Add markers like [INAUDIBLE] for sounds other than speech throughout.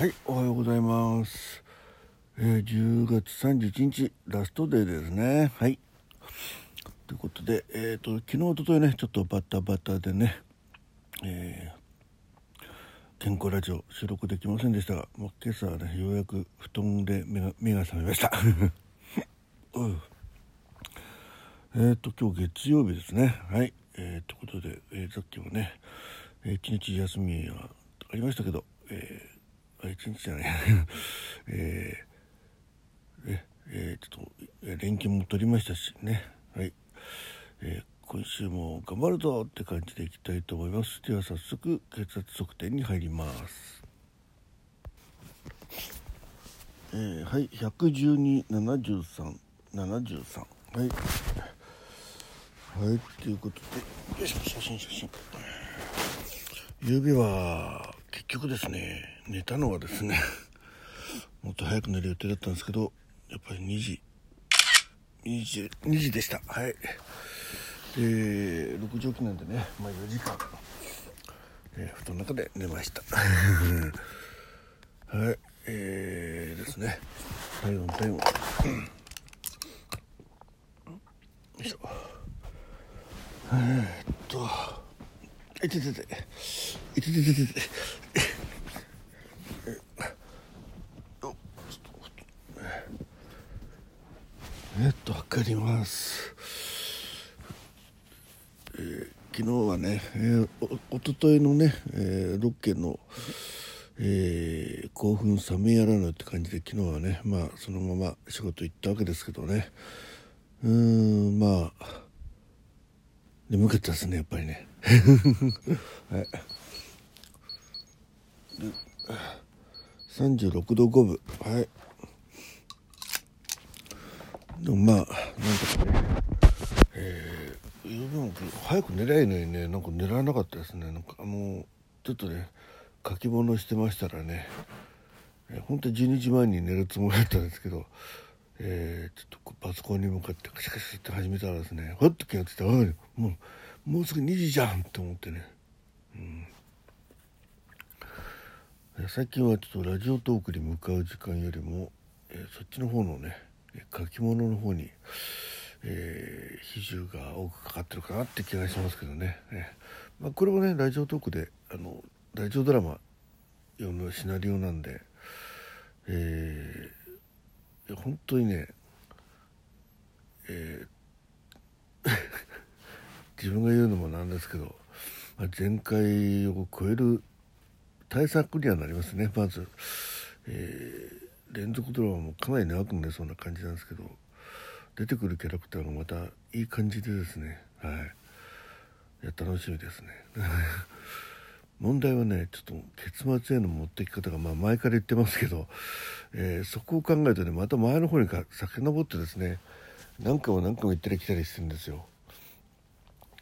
はい、おはようございます。えー、10月31日、ラストデーですね。はい。ということで、えっ、と、昨日、おとといね、ちょっとバタバタでね、えー、健康ラジオ収録できませんでしたが、もう今朝はね、ようやく布団で目が目が覚めました。[LAUGHS] うんえっ、と、今日月曜日ですね。はい。えー、ということで、えーさっきもね、えー一日休みがありましたけど、えー一日じゃない、[LAUGHS] えーええーちょっと連休も取りましたしね、はい。えー今週も頑張るぞって感じでいきたいと思います。では早速血圧測定に入ります、えーはい。1127373はい。はい。ということでよいしょ写真写真。夕べは結局ですね寝たのはですね [LAUGHS] もっと早く寝る予定だったんですけどやっぱり2時2時 ,2 時でした。はい。で6時起きなんでね、まあ、4時間、えー布団の中で寝ました。[LAUGHS] はい。えー、ですね。体温体温よいしょ。えー、っと。いててていてててててえっと測ります、えー昨日はね、えーおおとといのね、えーロケの、えー興奮冷めやらぬって感じで昨日はねまあそのまま仕事行ったわけですけどね。うーんまあ眠かったですねやっぱりね。はい。36度5分。はい。でもまあなんとかねえー、夕べも早く寝りゃいいのにねなんか寝られなかったですね。なんかもうちょっとね書き物してましたらね、えー、本当12時前に寝るつもりだったんですけどえーちょっとパソコンに向かってカシャカシャって始めたらですねふっと気がついてあもうもうすぐ2時じゃんって思ってね。えー最近はちょっとラジオトークに向かう時間よりも、えーそっちの方のねえ書き物の方に、えー比重が多くかかってるかなって気がしますけどね、えーまあ、これもねラジオトークであのラジオドラマ用のシナリオなんで、えー本当にね、えー [LAUGHS] 自分が言うのもなんですけど、まあ、前回を超える対策にはなりますねまず、えー連続ドラマもかなり長くなりそうな感じなんですけど出てくるキャラクターがまたいい感じでですねはい。いや楽しみですね。[LAUGHS] 問題はねちょっと結末への持ってき方が、まあ、前から言ってますけど、えーそこを考えるとねまた前の方にか遡ってですね何回も何回も行ったり来たりしてるんですよ。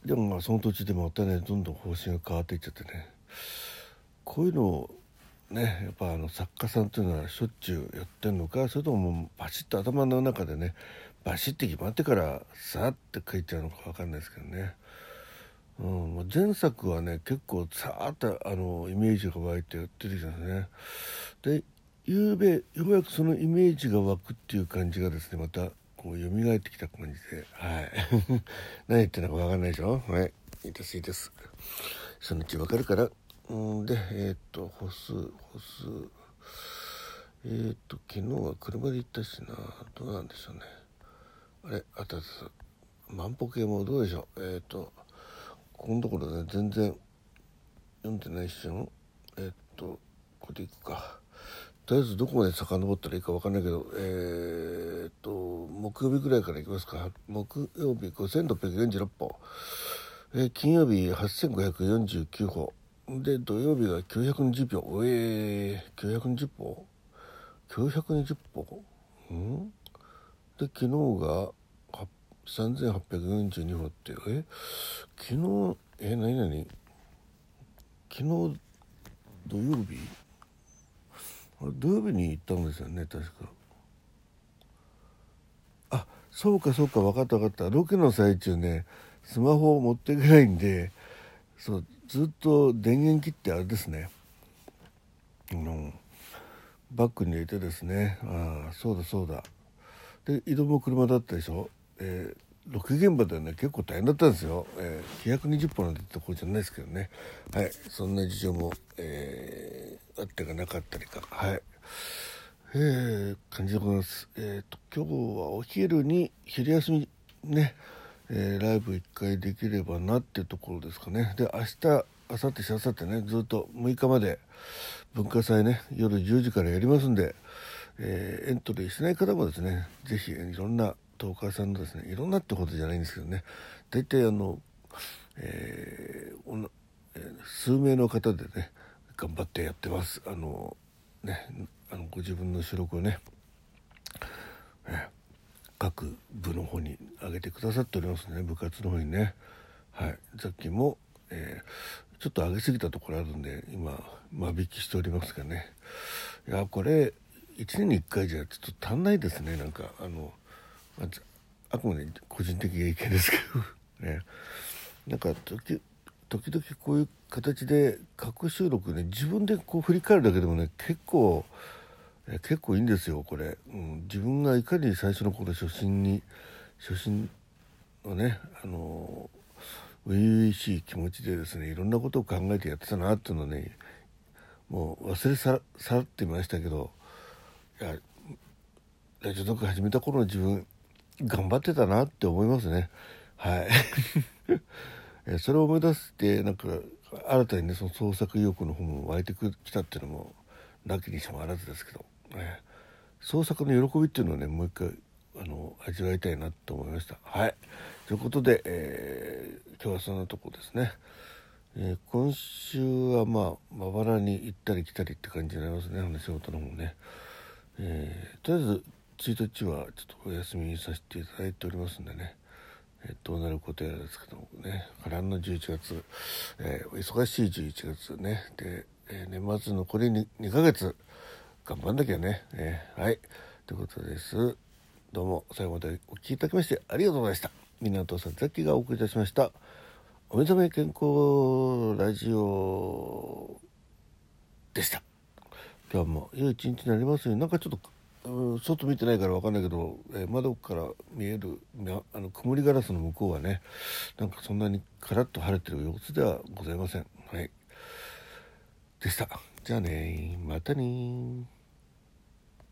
でもその途中でまたねどんどん方針が変わっていっちゃってね。こういうのをねやっぱあの作家さんっていうのはしょっちゅうやってんのかそれとももうバシッと頭の中でねバシッて決まってからさーって書いちゃうのか分かんないですけどね、うん、前作はね結構さーっとあのイメージが湧いてやってるじゃないですねで夕べようやくそのイメージが湧くっていう感じがですねまたこう蘇ってきた感じではい。[LAUGHS] 何言ってるのか分かんないでしょ？はい。いいですいいです。そのうち分かるから。うんでえーっと歩数歩数。えーっと昨日は車で行ったしな。どうなんでしょうね。あれあたった万歩計もどうでしょう？えーっとここのところね全然読んでないっしょえーっとこれでいくか。とりあえずどこまで遡ったらいいか分かんないけどえーっと木曜日ぐらいからいきますか。木曜日5646歩。えー金曜日8549歩。で土曜日が920歩おえー、920歩？920歩？うん？で昨日が3842歩ってえ昨日え何何？昨日土曜日？土曜日に行ったんですよね確か。あそうかそうか分かった分かった。ロケの最中ねスマホを持っていけないんでそうずっと電源切ってあれですね。あのバッグに入れてですね。ああそうだそうだ。で移動も車だったでしょ、えー、ロケ現場ではね。結構大変だったんですよ、えー、920本なんてところじゃないですけどね。はいそんな事情も、えー、あってかなかったりかはいえー、感じでございます。えっ、ー、と今日はお昼に昼休みね、えー、ライブ1回できればなっていうところですかね。で明日明後日しあさってねずっと6日まで文化祭ね夜10時からやりますんで、えー、エントリーしない方もですね是非いろんなトーカーさんのですねいろんなってことじゃないんですけどね大体あの、えー、数名の方でね頑張ってやってます。あのねあのご自分の収録をね、え各部の方に上げてくださっておりますね部活の方にね。はい。さっきも、えー、ちょっと上げすぎたところあるんで今間引きしておりますがね。いやこれ1年に1回じゃちょっと足んないですね。なんかあのあくまで個人的意見ですけど [LAUGHS] ね。なんか時時々こういう形で過去収録ね自分でこう振り返るだけでもね結構結構いいんですよこれ、うん、自分がいかに最初の頃初心に初心のねあの初々しい気持ちでですねいろんなことを考えてやってたなっていうのねもう忘れ去ってましたけどいやラジオトーク始めた頃の自分頑張ってたなって思いますね。はい。それを思い出してなんか新たにねその創作意欲の方も湧いてきたっていうのもなきにしもあらずですけどね、創作の喜びっていうのをねもう一回あの味わいたいなと思いました。はいということで、えー、今日はそんなとこですね。えー、今週はまあまばらに行ったり来たりって感じになりますねあの仕事の方もね。えー、とりあえず1日はちょっとお休みさせていただいておりますんでね。えー、どうなることやらですけどもね波乱の11月、えー、忙しい11月ねで、えー、年末残り 2, 2ヶ月頑張んなきゃね。えー、はい。ということです。どうも最後までお聴きいただきましてありがとうございました。港さんザッキがお送りいたしました。お目覚め健康ラジオでした。今日も良い一日になりますように、なんかちょっと、外見てないから分かんないけど、えー、窓から見えるあの曇りガラスの向こうはねなんかそんなにカラッと晴れてる様子ではございません。はい。でした。じゃあねまたね